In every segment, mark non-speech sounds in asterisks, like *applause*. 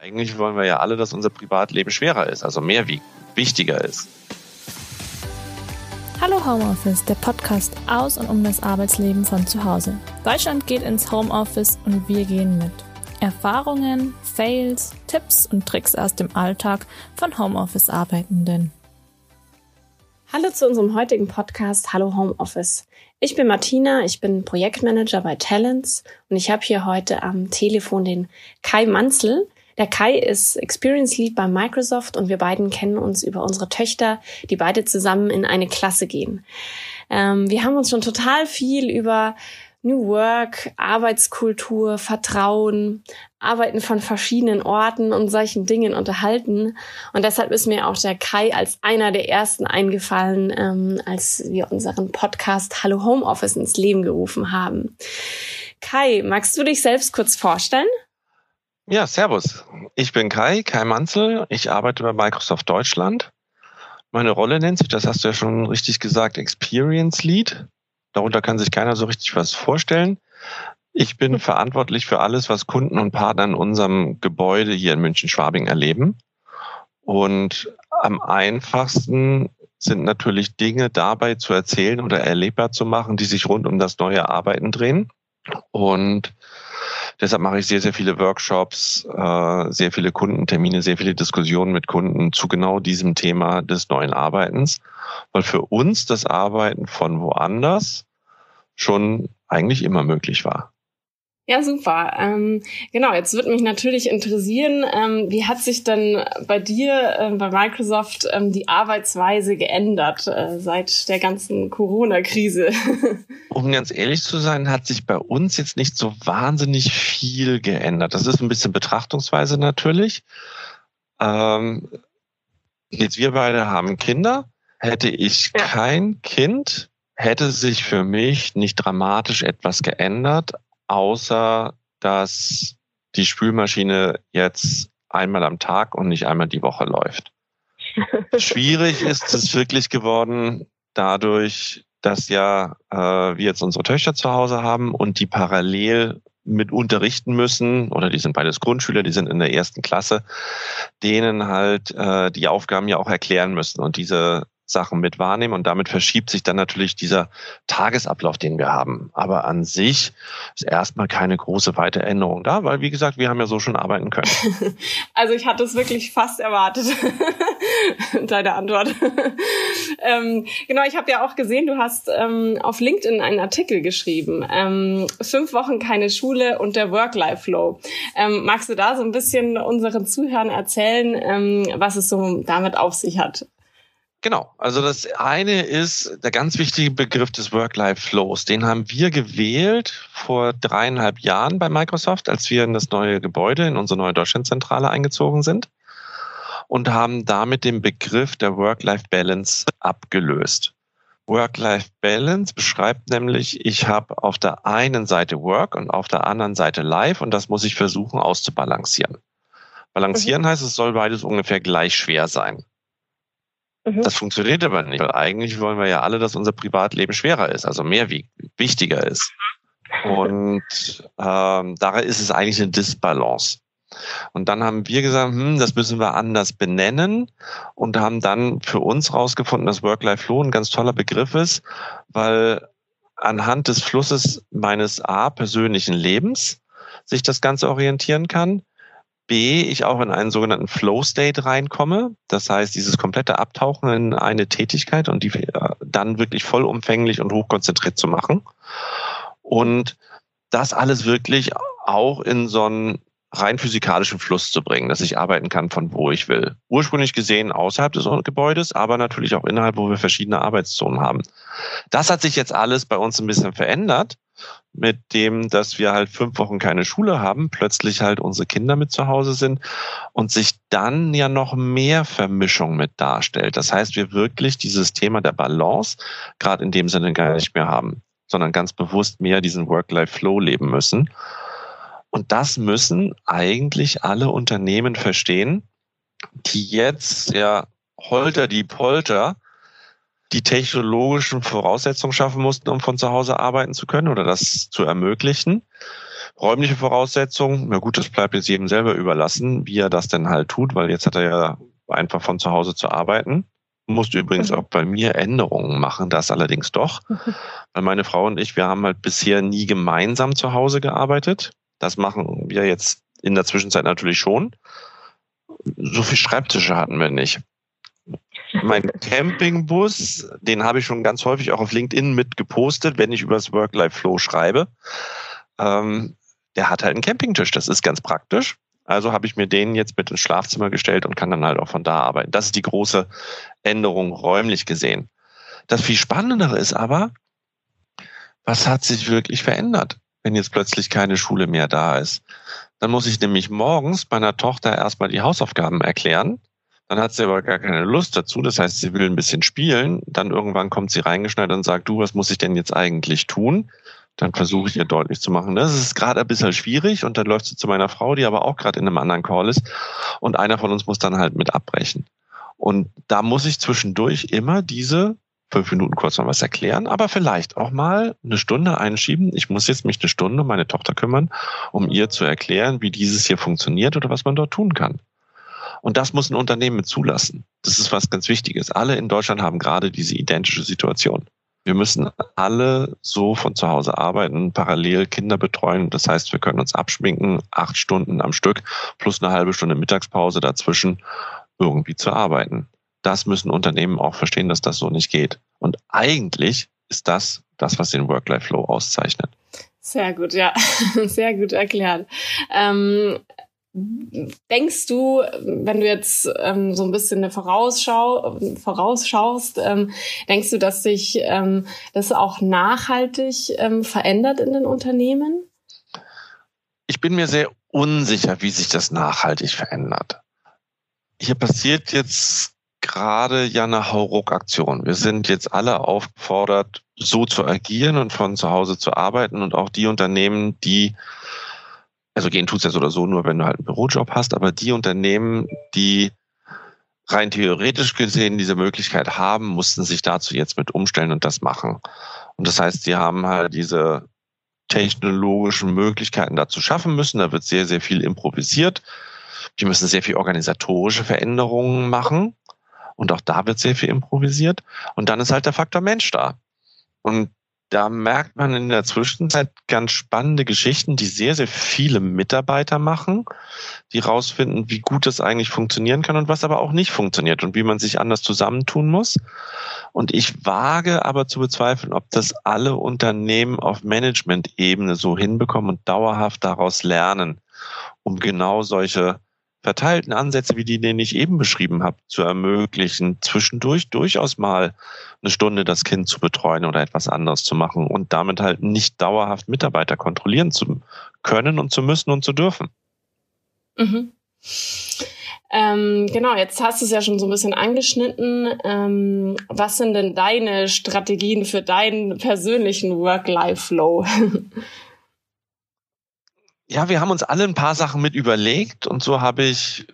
Eigentlich wollen wir ja alle, dass unser Privatleben schwerer ist, also mehr wiegt, wichtiger ist. Hallo Homeoffice, der Podcast aus und um das Arbeitsleben von zu Hause. Deutschland geht ins Homeoffice und wir gehen mit. Erfahrungen, Fails, Tipps und Tricks aus dem Alltag von Homeoffice-Arbeitenden. Hallo zu unserem heutigen Podcast Hallo Homeoffice. Ich bin Martina, ich bin Projektmanager bei Talents und ich habe hier heute am Telefon den Kai Manzel. Der Kai ist Experience Lead bei Microsoft und wir beiden kennen uns über unsere Töchter, die beide zusammen in eine Klasse gehen. Ähm, wir haben uns schon total viel über New Work, Arbeitskultur, Vertrauen, Arbeiten von verschiedenen Orten und solchen Dingen unterhalten. Und deshalb ist mir auch der Kai als einer der ersten eingefallen, ähm, als wir unseren Podcast Hallo Homeoffice ins Leben gerufen haben. Kai, magst du dich selbst kurz vorstellen? Ja, servus. Ich bin Kai, Kai Manzel. Ich arbeite bei Microsoft Deutschland. Meine Rolle nennt sich, das hast du ja schon richtig gesagt, Experience Lead. Darunter kann sich keiner so richtig was vorstellen. Ich bin *laughs* verantwortlich für alles, was Kunden und Partner in unserem Gebäude hier in München-Schwabing erleben. Und am einfachsten sind natürlich Dinge dabei zu erzählen oder erlebbar zu machen, die sich rund um das neue Arbeiten drehen. Und Deshalb mache ich sehr, sehr viele Workshops, äh, sehr viele Kundentermine, sehr viele Diskussionen mit Kunden zu genau diesem Thema des neuen Arbeitens, weil für uns das Arbeiten von woanders schon eigentlich immer möglich war. Ja, super. Ähm, genau, jetzt würde mich natürlich interessieren, ähm, wie hat sich denn bei dir äh, bei Microsoft ähm, die Arbeitsweise geändert äh, seit der ganzen Corona-Krise? *laughs* um ganz ehrlich zu sein, hat sich bei uns jetzt nicht so wahnsinnig viel geändert. Das ist ein bisschen Betrachtungsweise natürlich. Ähm, jetzt wir beide haben Kinder. Hätte ich ja. kein Kind, hätte sich für mich nicht dramatisch etwas geändert, außer dass die Spülmaschine jetzt einmal am Tag und nicht einmal die Woche läuft. *laughs* Schwierig ist es wirklich geworden dadurch, dass ja äh, wir jetzt unsere Töchter zu Hause haben und die parallel mit unterrichten müssen, oder die sind beides Grundschüler, die sind in der ersten Klasse, denen halt äh, die Aufgaben ja auch erklären müssen. Und diese Sachen mit wahrnehmen und damit verschiebt sich dann natürlich dieser Tagesablauf, den wir haben. Aber an sich ist erstmal keine große weite Änderung da, weil wie gesagt, wir haben ja so schon arbeiten können. *laughs* Also ich hatte es wirklich fast erwartet, *laughs* deine Antwort. *laughs* ähm, genau, ich habe ja auch gesehen, du hast ähm, auf LinkedIn einen Artikel geschrieben. Ähm, fünf Wochen keine Schule und der Work-Life-Flow. Ähm, magst du da so ein bisschen unseren Zuhörern erzählen, ähm, was es so damit auf sich hat? Genau. Also das eine ist der ganz wichtige Begriff des Work-Life-Flows. Den haben wir gewählt vor dreieinhalb Jahren bei Microsoft, als wir in das neue Gebäude, in unsere neue Deutschlandzentrale eingezogen sind und haben damit den Begriff der Work-Life-Balance abgelöst. Work-Life-Balance beschreibt nämlich, ich habe auf der einen Seite Work und auf der anderen Seite Life und das muss ich versuchen auszubalancieren. Balancieren mhm. heißt, es soll beides ungefähr gleich schwer sein. Mhm. Das funktioniert aber nicht, weil eigentlich wollen wir ja alle, dass unser Privatleben schwerer ist, also mehr wiegt, wichtiger ist. *laughs* Und ähm, daher ist es eigentlich eine Disbalance. Und dann haben wir gesagt, hm, das müssen wir anders benennen und haben dann für uns rausgefunden, dass Work-Life-Flow ein ganz toller Begriff ist, weil anhand des Flusses meines A persönlichen Lebens sich das Ganze orientieren kann B, ich auch in einen sogenannten Flow State reinkomme. Das heißt, dieses komplette Abtauchen in eine Tätigkeit und die äh, dann wirklich vollumfänglich und hochkonzentriert zu machen. Und das alles wirklich auch in so einen rein physikalischen Fluss zu bringen, dass ich arbeiten kann von wo ich will. Ursprünglich gesehen außerhalb des Gebäudes, aber natürlich auch innerhalb, wo wir verschiedene Arbeitszonen haben. Das hat sich jetzt alles bei uns ein bisschen verändert mit dem, dass wir halt fünf Wochen keine Schule haben, plötzlich halt unsere Kinder mit zu Hause sind und sich dann ja noch mehr Vermischung mit darstellt. Das heißt, wir wirklich dieses Thema der Balance gerade in dem Sinne gar nicht mehr haben, sondern ganz bewusst mehr diesen Work-Life-Flow leben müssen. Und das müssen eigentlich alle Unternehmen verstehen, die jetzt ja holter die Polter die technologischen Voraussetzungen schaffen mussten, um von zu Hause arbeiten zu können oder das zu ermöglichen. Räumliche Voraussetzungen, na gut, das bleibt jetzt jedem selber überlassen, wie er das denn halt tut, weil jetzt hat er ja einfach von zu Hause zu arbeiten. Musste übrigens auch bei mir Änderungen machen, das allerdings doch. *laughs* Weil meine Frau und ich, wir haben halt bisher nie gemeinsam zu Hause gearbeitet. Das machen wir jetzt in der Zwischenzeit natürlich schon. So viel Schreibtische hatten wir nicht. Mein Campingbus, den habe ich schon ganz häufig auch auf LinkedIn mit gepostet, wenn ich über das Work-Life-Flow schreibe. Ähm, der hat halt einen Campingtisch. Das ist ganz praktisch. Also habe ich mir den jetzt mit ins Schlafzimmer gestellt und kann dann halt auch von da arbeiten. Das ist die große Änderung räumlich gesehen. Das viel Spannendere ist aber, was hat sich wirklich verändert, wenn jetzt plötzlich keine Schule mehr da ist? Dann muss ich nämlich morgens meiner Tochter erstmal die Hausaufgaben erklären. Dann hat sie aber gar keine Lust dazu. Das heißt, sie will ein bisschen spielen. Dann irgendwann kommt sie reingeschneit und sagt, du, was muss ich denn jetzt eigentlich tun? dann versuche ich ihr deutlich zu machen, das ist gerade ein bisschen schwierig und dann läuft sie zu meiner Frau, die aber auch gerade in einem anderen Call ist und einer von uns muss dann halt mit abbrechen. Und da muss ich zwischendurch immer diese fünf Minuten kurz mal was erklären, aber vielleicht auch mal eine Stunde einschieben. Ich muss jetzt mich eine Stunde um meine Tochter kümmern, um ihr zu erklären, wie dieses hier funktioniert oder was man dort tun kann. Und das muss ein Unternehmen zulassen. Das ist was ganz Wichtiges. Alle in Deutschland haben gerade diese identische Situation. Wir müssen alle so von zu Hause arbeiten, parallel Kinder betreuen. Das heißt, wir können uns abschminken, acht Stunden am Stück plus eine halbe Stunde Mittagspause dazwischen irgendwie zu arbeiten. Das müssen Unternehmen auch verstehen, dass das so nicht geht. Und eigentlich ist das das, was den Work-Life-Flow auszeichnet. Sehr gut, ja, *laughs* sehr gut erklärt. Ähm, Denkst du, wenn du jetzt ähm, so ein bisschen eine Vorausschau, vorausschaust, ähm, denkst du, dass sich ähm, das auch nachhaltig ähm, verändert in den Unternehmen? Ich bin mir sehr unsicher, wie sich das nachhaltig verändert. Hier passiert jetzt gerade ja eine Hauruck-Aktion. Wir sind jetzt alle aufgefordert, so zu agieren und von zu Hause zu arbeiten und auch die Unternehmen, die also gehen tut's so oder so, nur wenn du halt einen Bürojob hast, aber die Unternehmen, die rein theoretisch gesehen diese Möglichkeit haben, mussten sich dazu jetzt mit umstellen und das machen. Und das heißt, sie haben halt diese technologischen Möglichkeiten dazu schaffen müssen. Da wird sehr, sehr viel improvisiert. Die müssen sehr viel organisatorische Veränderungen machen. Und auch da wird sehr viel improvisiert. Und dann ist halt der Faktor Mensch da. Und da merkt man in der Zwischenzeit ganz spannende Geschichten, die sehr, sehr viele Mitarbeiter machen, die rausfinden, wie gut das eigentlich funktionieren kann und was aber auch nicht funktioniert und wie man sich anders zusammentun muss. Und ich wage aber zu bezweifeln, ob das alle Unternehmen auf Management-Ebene so hinbekommen und dauerhaft daraus lernen, um genau solche verteilten Ansätze, wie die, den ich eben beschrieben habe, zu ermöglichen, zwischendurch durchaus mal eine Stunde das Kind zu betreuen oder etwas anderes zu machen und damit halt nicht dauerhaft Mitarbeiter kontrollieren zu können und zu müssen und zu dürfen. Mhm. Ähm, genau, jetzt hast du es ja schon so ein bisschen angeschnitten. Ähm, was sind denn deine Strategien für deinen persönlichen Work-Life-Flow? *laughs* Ja, wir haben uns alle ein paar Sachen mit überlegt und so habe ich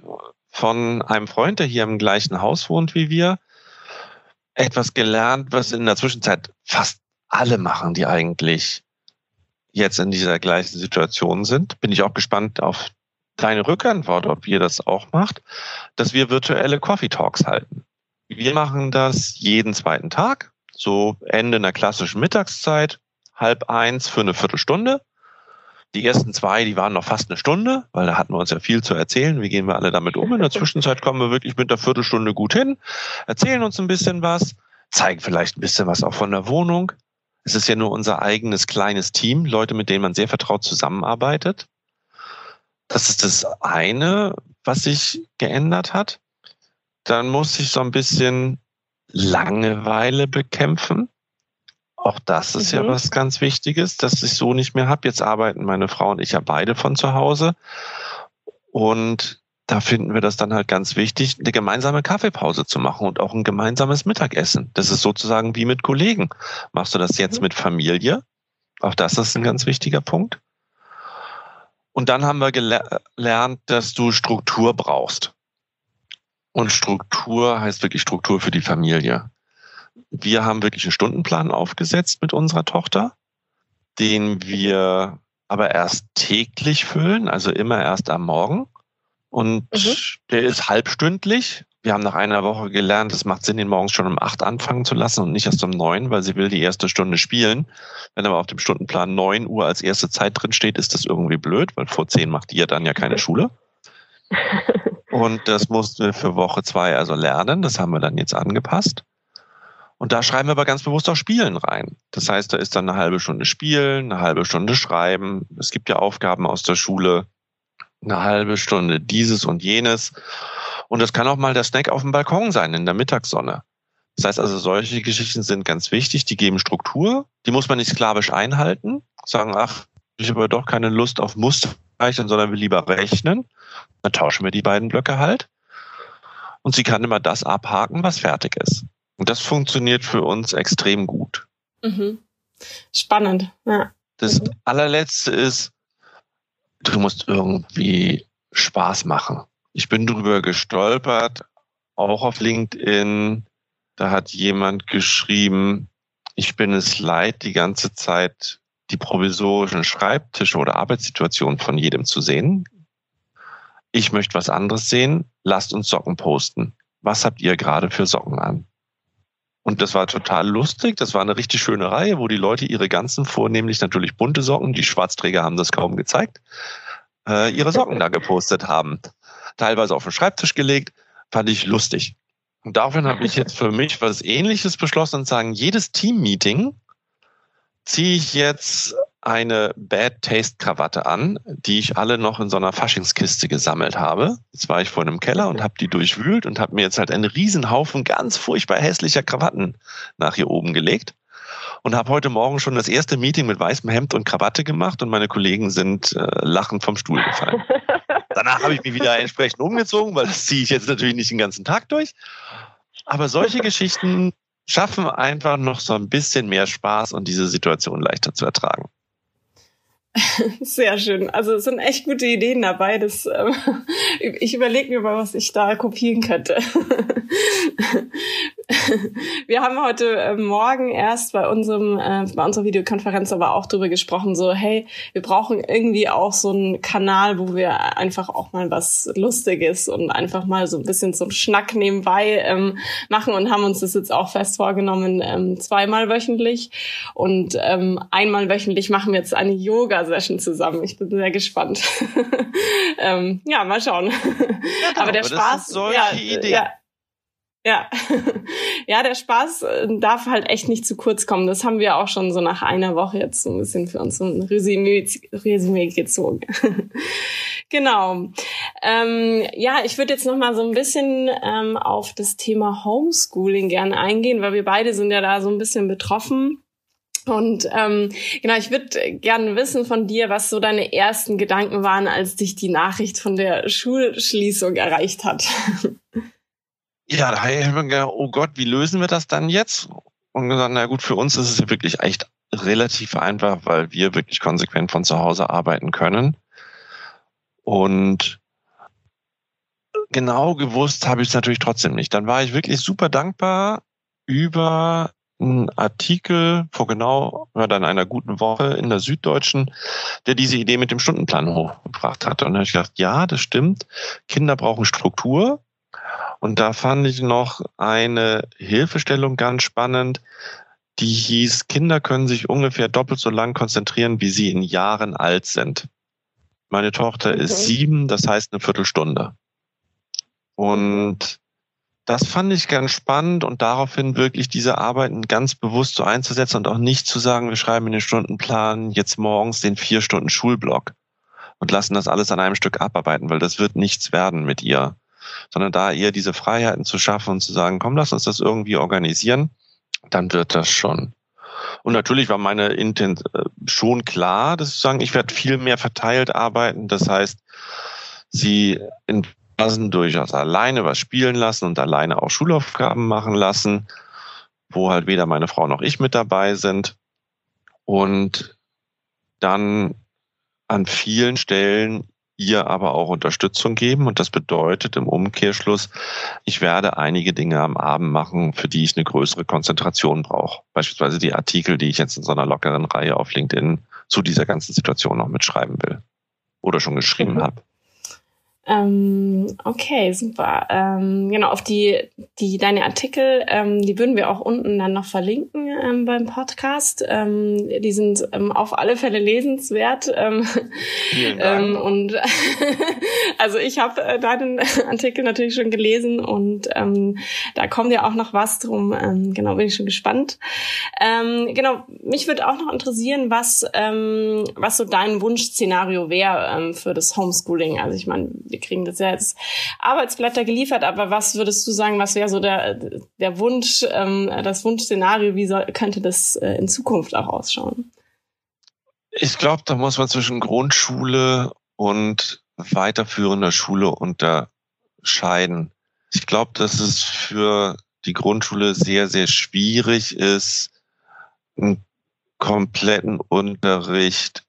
von einem Freund, der hier im gleichen Haus wohnt wie wir, etwas gelernt, was in der Zwischenzeit fast alle machen, die eigentlich jetzt in dieser gleichen Situation sind. Bin ich auch gespannt auf deine Rückantwort, ob ihr das auch macht, dass wir virtuelle Coffee Talks halten. Wir machen das jeden zweiten Tag, so Ende einer klassischen Mittagszeit, halb eins für eine Viertelstunde. Die ersten zwei, die waren noch fast eine Stunde, weil da hatten wir uns ja viel zu erzählen. Wie gehen wir alle damit um? In der Zwischenzeit kommen wir wirklich mit der Viertelstunde gut hin, erzählen uns ein bisschen was, zeigen vielleicht ein bisschen was auch von der Wohnung. Es ist ja nur unser eigenes kleines Team, Leute, mit denen man sehr vertraut zusammenarbeitet. Das ist das eine, was sich geändert hat. Dann muss ich so ein bisschen Langeweile bekämpfen. Auch das ist mhm. ja was ganz Wichtiges, dass ich so nicht mehr habe. Jetzt arbeiten meine Frau und ich ja beide von zu Hause. Und da finden wir das dann halt ganz wichtig, eine gemeinsame Kaffeepause zu machen und auch ein gemeinsames Mittagessen. Das ist sozusagen wie mit Kollegen. Machst du das jetzt mhm. mit Familie? Auch das ist ein ganz wichtiger Punkt. Und dann haben wir gelernt, dass du Struktur brauchst. Und Struktur heißt wirklich Struktur für die Familie wir haben wirklich einen Stundenplan aufgesetzt mit unserer Tochter, den wir aber erst täglich füllen, also immer erst am Morgen. Und mhm. der ist halbstündlich. Wir haben nach einer Woche gelernt, es macht Sinn, ihn morgens schon um acht anfangen zu lassen und nicht erst um neun, weil sie will die erste Stunde spielen. Wenn aber auf dem Stundenplan neun Uhr als erste Zeit drin steht, ist das irgendwie blöd, weil vor zehn macht ihr dann ja keine *laughs* Schule. Und das mussten wir für Woche zwei also lernen. Das haben wir dann jetzt angepasst. Und da schreiben wir aber ganz bewusst auch Spielen rein. Das heißt, da ist dann eine halbe Stunde Spielen, eine halbe Stunde Schreiben. Es gibt ja Aufgaben aus der Schule, eine halbe Stunde dieses und jenes. Und das kann auch mal der Snack auf dem Balkon sein, in der Mittagssonne. Das heißt also, solche Geschichten sind ganz wichtig. Die geben Struktur. Die muss man nicht sklavisch einhalten. Sagen, ach, ich habe doch keine Lust auf Musterrechnen, sondern will lieber rechnen. Dann tauschen wir die beiden Blöcke halt. Und sie kann immer das abhaken, was fertig ist. Und das funktioniert für uns extrem gut. Mhm. Spannend, ja. Das mhm. allerletzte ist, du musst irgendwie Spaß machen. Ich bin drüber gestolpert, auch auf LinkedIn. Da hat jemand geschrieben, ich bin es leid, die ganze Zeit die provisorischen Schreibtische oder Arbeitssituationen von jedem zu sehen. Ich möchte was anderes sehen. Lasst uns Socken posten. Was habt ihr gerade für Socken an? Und das war total lustig. Das war eine richtig schöne Reihe, wo die Leute ihre ganzen, vornehmlich natürlich bunte Socken, die Schwarzträger haben das kaum gezeigt, äh, ihre Socken da gepostet haben. Teilweise auf den Schreibtisch gelegt. Fand ich lustig. Und daraufhin habe ich jetzt für mich was ähnliches beschlossen und sagen, jedes Team-Meeting ziehe ich jetzt eine Bad Taste Krawatte an, die ich alle noch in so einer Faschingskiste gesammelt habe. Jetzt war ich vor einem Keller und habe die durchwühlt und habe mir jetzt halt einen Riesenhaufen ganz furchtbar hässlicher Krawatten nach hier oben gelegt und habe heute Morgen schon das erste Meeting mit weißem Hemd und Krawatte gemacht und meine Kollegen sind äh, lachend vom Stuhl gefallen. *laughs* Danach habe ich mich wieder entsprechend umgezogen, weil das ziehe ich jetzt natürlich nicht den ganzen Tag durch. Aber solche Geschichten schaffen einfach noch so ein bisschen mehr Spaß und diese Situation leichter zu ertragen. *laughs* Sehr schön. Also es sind echt gute Ideen dabei. Das, äh, *laughs* ich überlege mir mal, was ich da kopieren könnte. *laughs* wir haben heute äh, Morgen erst bei unserem äh, bei unserer Videokonferenz aber auch drüber gesprochen, so hey, wir brauchen irgendwie auch so einen Kanal, wo wir einfach auch mal was Lustiges und einfach mal so ein bisschen so einen Schnack nebenbei ähm, machen und haben uns das jetzt auch fest vorgenommen, ähm, zweimal wöchentlich und ähm, einmal wöchentlich machen wir jetzt eine Yoga-Session zusammen. Ich bin sehr gespannt. *laughs* ähm, ja, mal schauen. Ja, aber der aber Spaß, solche ja, Ideen. ja ja, *laughs* ja, der Spaß äh, darf halt echt nicht zu kurz kommen. Das haben wir auch schon so nach einer Woche jetzt so ein bisschen für uns so ein Resümee, Resümee gezogen. *laughs* genau. Ähm, ja, ich würde jetzt noch mal so ein bisschen ähm, auf das Thema Homeschooling gerne eingehen, weil wir beide sind ja da so ein bisschen betroffen. Und ähm, genau, ich würde gerne wissen von dir, was so deine ersten Gedanken waren, als dich die Nachricht von der Schulschließung erreicht hat. Ja, da habe ich mir gedacht, oh Gott, wie lösen wir das dann jetzt? Und gesagt, na gut, für uns ist es wirklich echt relativ einfach, weil wir wirklich konsequent von zu Hause arbeiten können. Und genau gewusst habe ich es natürlich trotzdem nicht. Dann war ich wirklich super dankbar über einen Artikel vor genau oder dann einer guten Woche in der Süddeutschen, der diese Idee mit dem Stundenplan hochgebracht hatte. Und da habe ich gedacht, ja, das stimmt. Kinder brauchen Struktur. Und da fand ich noch eine Hilfestellung ganz spannend, die hieß, Kinder können sich ungefähr doppelt so lang konzentrieren, wie sie in Jahren alt sind. Meine Tochter okay. ist sieben, das heißt eine Viertelstunde. Und das fand ich ganz spannend und daraufhin wirklich diese Arbeiten ganz bewusst so einzusetzen und auch nicht zu sagen, wir schreiben in den Stundenplan jetzt morgens den vier Stunden Schulblock und lassen das alles an einem Stück abarbeiten, weil das wird nichts werden mit ihr sondern da eher diese Freiheiten zu schaffen und zu sagen, komm, lass uns das irgendwie organisieren, dann wird das schon. Und natürlich war meine Intent äh, schon klar, dass ich sagen, ich werde viel mehr verteilt arbeiten. Das heißt, sie in Phasen durchaus alleine was spielen lassen und alleine auch Schulaufgaben machen lassen, wo halt weder meine Frau noch ich mit dabei sind. Und dann an vielen Stellen ihr aber auch Unterstützung geben. Und das bedeutet im Umkehrschluss, ich werde einige Dinge am Abend machen, für die ich eine größere Konzentration brauche. Beispielsweise die Artikel, die ich jetzt in so einer lockeren Reihe auf LinkedIn zu dieser ganzen Situation noch mitschreiben will oder schon geschrieben mhm. habe. Ähm, okay, super. Ähm, genau, auf die, die deine Artikel, ähm, die würden wir auch unten dann noch verlinken ähm, beim Podcast. Ähm, die sind ähm, auf alle Fälle lesenswert. Ähm, Vielen *laughs* Dank. Ähm, und *laughs* also ich habe äh, deinen *laughs* Artikel natürlich schon gelesen und ähm, da kommt ja auch noch was drum. Ähm, genau, bin ich schon gespannt. Ähm, genau, mich würde auch noch interessieren, was, ähm, was so dein Wunschszenario wäre ähm, für das Homeschooling. Also ich meine, wir kriegen das ja als Arbeitsblätter geliefert, aber was würdest du sagen, was wäre so der, der Wunsch, ähm, das Wunschszenario, wie soll, könnte das äh, in Zukunft auch ausschauen? Ich glaube, da muss man zwischen Grundschule und weiterführender Schule unterscheiden. Ich glaube, dass es für die Grundschule sehr, sehr schwierig ist, einen kompletten Unterricht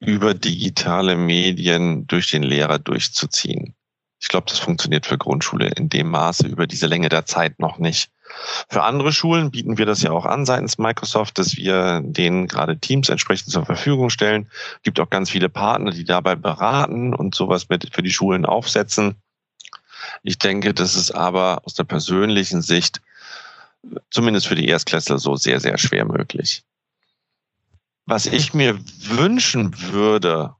über digitale Medien durch den Lehrer durchzuziehen. Ich glaube, das funktioniert für Grundschule in dem Maße über diese Länge der Zeit noch nicht. Für andere Schulen bieten wir das ja auch an seitens Microsoft, dass wir denen gerade Teams entsprechend zur Verfügung stellen. Es gibt auch ganz viele Partner, die dabei beraten und sowas mit für die Schulen aufsetzen. Ich denke, das ist aber aus der persönlichen Sicht zumindest für die Erstklässler so sehr, sehr schwer möglich. Was ich mir wünschen würde,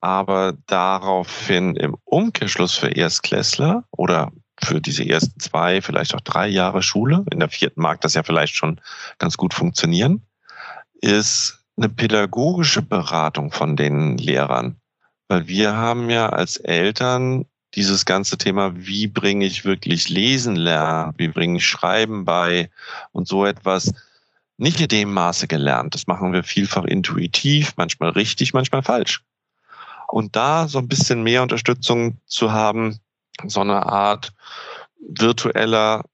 aber daraufhin im Umkehrschluss für Erstklässler oder für diese ersten zwei, vielleicht auch drei Jahre Schule, in der vierten mag das ja vielleicht schon ganz gut funktionieren, ist eine pädagogische Beratung von den Lehrern. Weil wir haben ja als Eltern dieses ganze Thema, wie bringe ich wirklich Lesen lernen, wie bringe ich Schreiben bei und so etwas nicht in dem Maße gelernt. Das machen wir vielfach intuitiv, manchmal richtig, manchmal falsch. Und da so ein bisschen mehr Unterstützung zu haben, so eine Art virtueller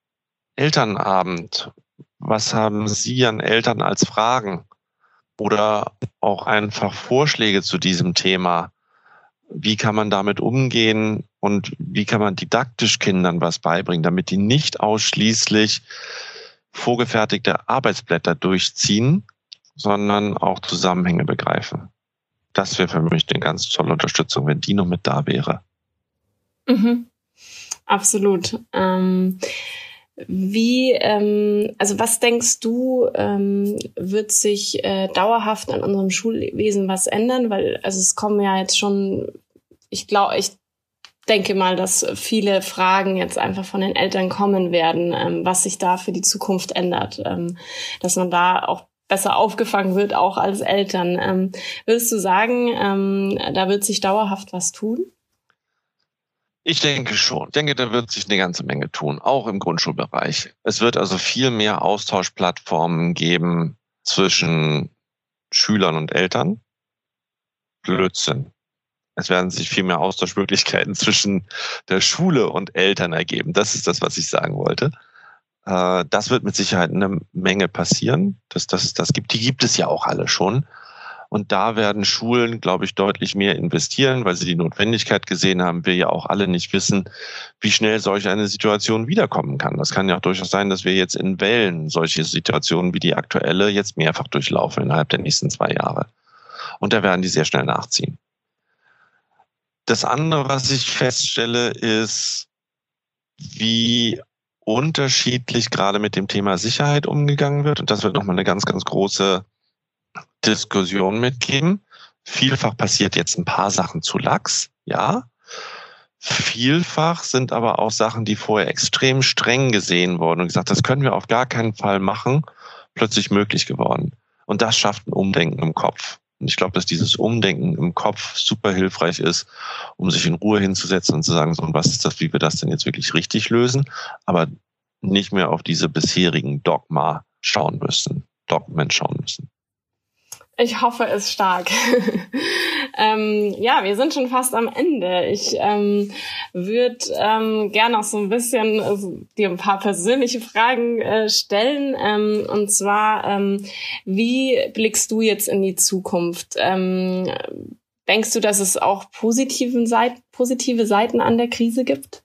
Elternabend. Was haben Sie an Eltern als Fragen? Oder auch einfach Vorschläge zu diesem Thema. Wie kann man damit umgehen und wie kann man didaktisch Kindern was beibringen, damit die nicht ausschließlich vorgefertigte Arbeitsblätter durchziehen, sondern auch Zusammenhänge begreifen. Das wäre für mich eine ganz tolle Unterstützung, wenn die noch mit da wäre. Mhm. Absolut. Ähm, wie, ähm, also was denkst du, ähm, wird sich äh, dauerhaft an unserem Schulwesen was ändern? Weil, also es kommen ja jetzt schon, ich glaube, ich denke mal, dass viele Fragen jetzt einfach von den Eltern kommen werden, ähm, was sich da für die Zukunft ändert, ähm, dass man da auch besser aufgefangen wird, auch als Eltern. Ähm, würdest du sagen, ähm, da wird sich dauerhaft was tun? Ich denke schon. Ich denke, da wird sich eine ganze Menge tun, auch im Grundschulbereich. Es wird also viel mehr Austauschplattformen geben zwischen Schülern und Eltern. Blödsinn. Es werden sich viel mehr Austauschmöglichkeiten zwischen der Schule und Eltern ergeben. Das ist das, was ich sagen wollte. Äh, das wird mit Sicherheit eine Menge passieren. Das, das, das gibt, die gibt es ja auch alle schon. Und da werden Schulen, glaube ich, deutlich mehr investieren, weil sie die Notwendigkeit gesehen haben, wir ja auch alle nicht wissen, wie schnell solch eine Situation wiederkommen kann. Das kann ja auch durchaus sein, dass wir jetzt in Wellen solche Situationen wie die aktuelle jetzt mehrfach durchlaufen innerhalb der nächsten zwei Jahre. Und da werden die sehr schnell nachziehen. Das andere, was ich feststelle, ist, wie unterschiedlich gerade mit dem Thema Sicherheit umgegangen wird. Und das wird nochmal eine ganz, ganz große Diskussion mitgeben. Vielfach passiert jetzt ein paar Sachen zu lax, ja. Vielfach sind aber auch Sachen, die vorher extrem streng gesehen wurden und gesagt, das können wir auf gar keinen Fall machen, plötzlich möglich geworden. Und das schafft ein Umdenken im Kopf. Und ich glaube, dass dieses Umdenken im Kopf super hilfreich ist, um sich in Ruhe hinzusetzen und zu sagen, so, und was ist das, wie wir das denn jetzt wirklich richtig lösen, aber nicht mehr auf diese bisherigen Dogma schauen müssen, Dogmen schauen müssen. Ich hoffe es stark. *laughs* ähm, ja, wir sind schon fast am Ende. Ich ähm, würde ähm, gerne noch so ein bisschen äh, dir ein paar persönliche Fragen äh, stellen. Ähm, und zwar, ähm, wie blickst du jetzt in die Zukunft? Ähm, denkst du, dass es auch positiven Seiten, positive Seiten an der Krise gibt?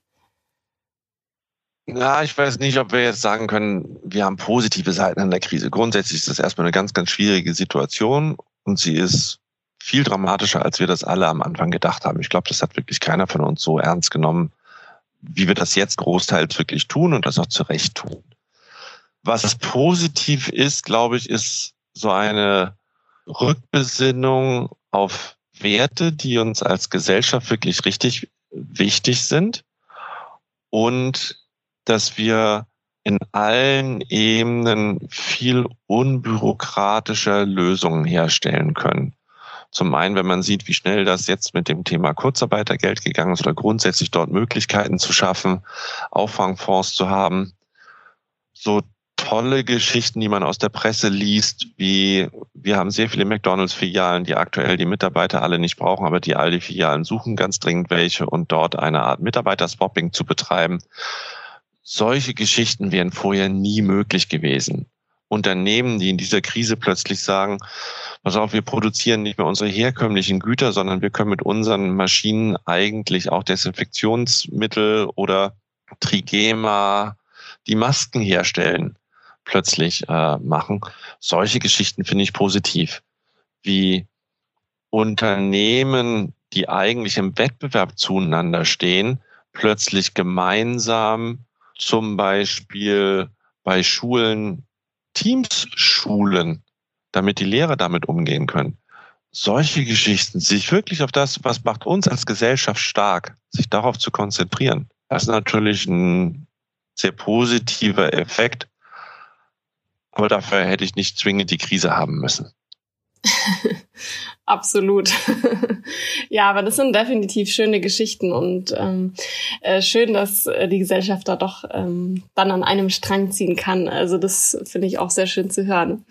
Ja, ich weiß nicht, ob wir jetzt sagen können, wir haben positive Seiten an der Krise. Grundsätzlich ist das erstmal eine ganz, ganz schwierige Situation und sie ist viel dramatischer, als wir das alle am Anfang gedacht haben. Ich glaube, das hat wirklich keiner von uns so ernst genommen, wie wir das jetzt großteils wirklich tun und das auch zu Recht tun. Was positiv ist, glaube ich, ist so eine Rückbesinnung auf Werte, die uns als Gesellschaft wirklich richtig wichtig sind und dass wir in allen Ebenen viel unbürokratischer Lösungen herstellen können. Zum einen, wenn man sieht, wie schnell das jetzt mit dem Thema Kurzarbeitergeld gegangen ist oder grundsätzlich dort Möglichkeiten zu schaffen, Auffangfonds zu haben. So tolle Geschichten, die man aus der Presse liest, wie wir haben sehr viele McDonalds-Filialen, die aktuell die Mitarbeiter alle nicht brauchen, aber die Aldi-Filialen suchen ganz dringend welche und dort eine Art Mitarbeiterswapping zu betreiben. Solche Geschichten wären vorher nie möglich gewesen. Unternehmen, die in dieser Krise plötzlich sagen, pass auf, wir produzieren nicht mehr unsere herkömmlichen Güter, sondern wir können mit unseren Maschinen eigentlich auch Desinfektionsmittel oder Trigema, die Masken herstellen plötzlich äh, machen. Solche Geschichten finde ich positiv, wie Unternehmen, die eigentlich im Wettbewerb zueinander stehen, plötzlich gemeinsam zum Beispiel bei Schulen Teams schulen, damit die Lehrer damit umgehen können. Solche Geschichten, sich wirklich auf das, was macht uns als Gesellschaft stark, sich darauf zu konzentrieren. Das ist natürlich ein sehr positiver Effekt, aber dafür hätte ich nicht zwingend die Krise haben müssen. *laughs* Absolut. *laughs* ja, aber das sind definitiv schöne Geschichten und ähm, äh, schön, dass äh, die Gesellschaft da doch ähm, dann an einem Strang ziehen kann. Also das finde ich auch sehr schön zu hören.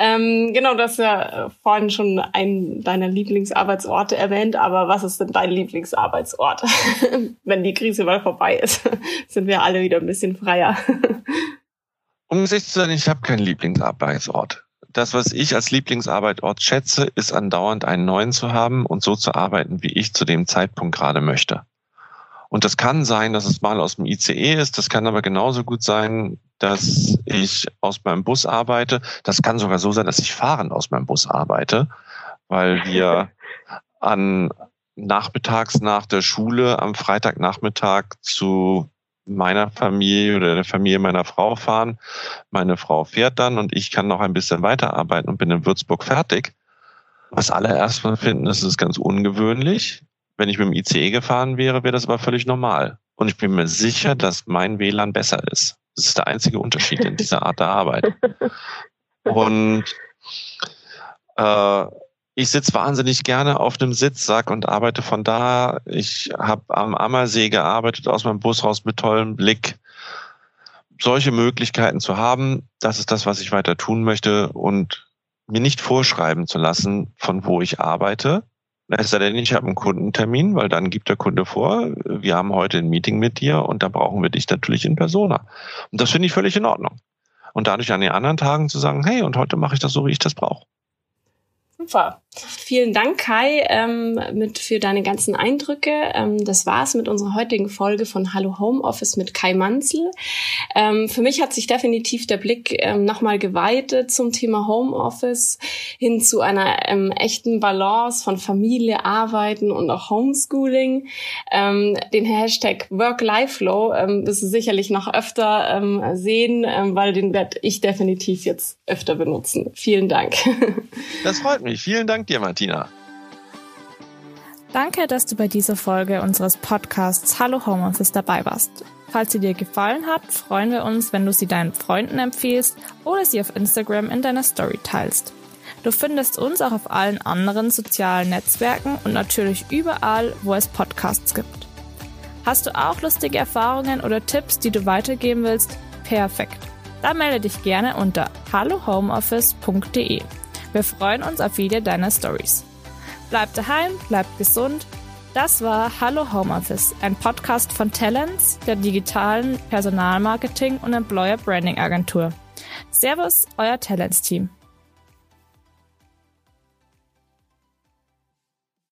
Ähm, genau, du hast ja äh, vorhin schon einen deiner Lieblingsarbeitsorte erwähnt, aber was ist denn dein Lieblingsarbeitsort? *laughs* Wenn die Krise mal vorbei ist, *laughs* sind wir alle wieder ein bisschen freier. Um sich zu sagen, ich habe keinen Lieblingsarbeitsort. Das, was ich als Lieblingsarbeitsort schätze, ist andauernd einen neuen zu haben und so zu arbeiten, wie ich zu dem Zeitpunkt gerade möchte. Und das kann sein, dass es mal aus dem ICE ist. Das kann aber genauso gut sein, dass ich aus meinem Bus arbeite. Das kann sogar so sein, dass ich fahrend aus meinem Bus arbeite, weil wir *laughs* an nachmittags nach der Schule am Freitagnachmittag zu meiner Familie oder der Familie meiner Frau fahren. Meine Frau fährt dann und ich kann noch ein bisschen weiterarbeiten und bin in Würzburg fertig. Was alle erstmal finden, das ist ganz ungewöhnlich. Wenn ich mit dem ICE gefahren wäre, wäre das aber völlig normal. Und ich bin mir sicher, dass mein WLAN besser ist. Das ist der einzige Unterschied in dieser Art der Arbeit. *laughs* Und äh, ich sitze wahnsinnig gerne auf einem Sitzsack und arbeite von da. Ich habe am Ammersee gearbeitet, aus meinem Bus raus mit tollem Blick. Solche Möglichkeiten zu haben, das ist das, was ich weiter tun möchte und mir nicht vorschreiben zu lassen, von wo ich arbeite. Es sei denn, ich habe einen Kundentermin, weil dann gibt der Kunde vor, wir haben heute ein Meeting mit dir und da brauchen wir dich natürlich in Persona. Und das finde ich völlig in Ordnung. Und dadurch an den anderen Tagen zu sagen, hey, und heute mache ich das so, wie ich das brauche. Super. Vielen Dank, Kai, ähm, mit für deine ganzen Eindrücke. Ähm, das war's mit unserer heutigen Folge von Hallo Homeoffice mit Kai Manzel. Ähm, für mich hat sich definitiv der Blick ähm, nochmal geweitet zum Thema Homeoffice hin zu einer ähm, echten Balance von Familie, Arbeiten und auch Homeschooling. Ähm, den Hashtag Work-Life-Flow ähm, wirst du sicherlich noch öfter ähm, sehen, ähm, weil den werde ich definitiv jetzt öfter benutzen. Vielen Dank. Das freut mich. Vielen Dank dir, Martina. Danke, dass du bei dieser Folge unseres Podcasts Hallo Homeoffice dabei warst. Falls sie dir gefallen hat, freuen wir uns, wenn du sie deinen Freunden empfiehlst oder sie auf Instagram in deiner Story teilst. Du findest uns auch auf allen anderen sozialen Netzwerken und natürlich überall, wo es Podcasts gibt. Hast du auch lustige Erfahrungen oder Tipps, die du weitergeben willst? Perfekt. Dann melde dich gerne unter hallohomeoffice.de. Wir freuen uns auf viele deiner Stories. Bleib daheim, bleib gesund. Das war Hallo Homeoffice, ein Podcast von Talents, der digitalen Personalmarketing und Employer Branding Agentur. Servus, euer Talents-Team.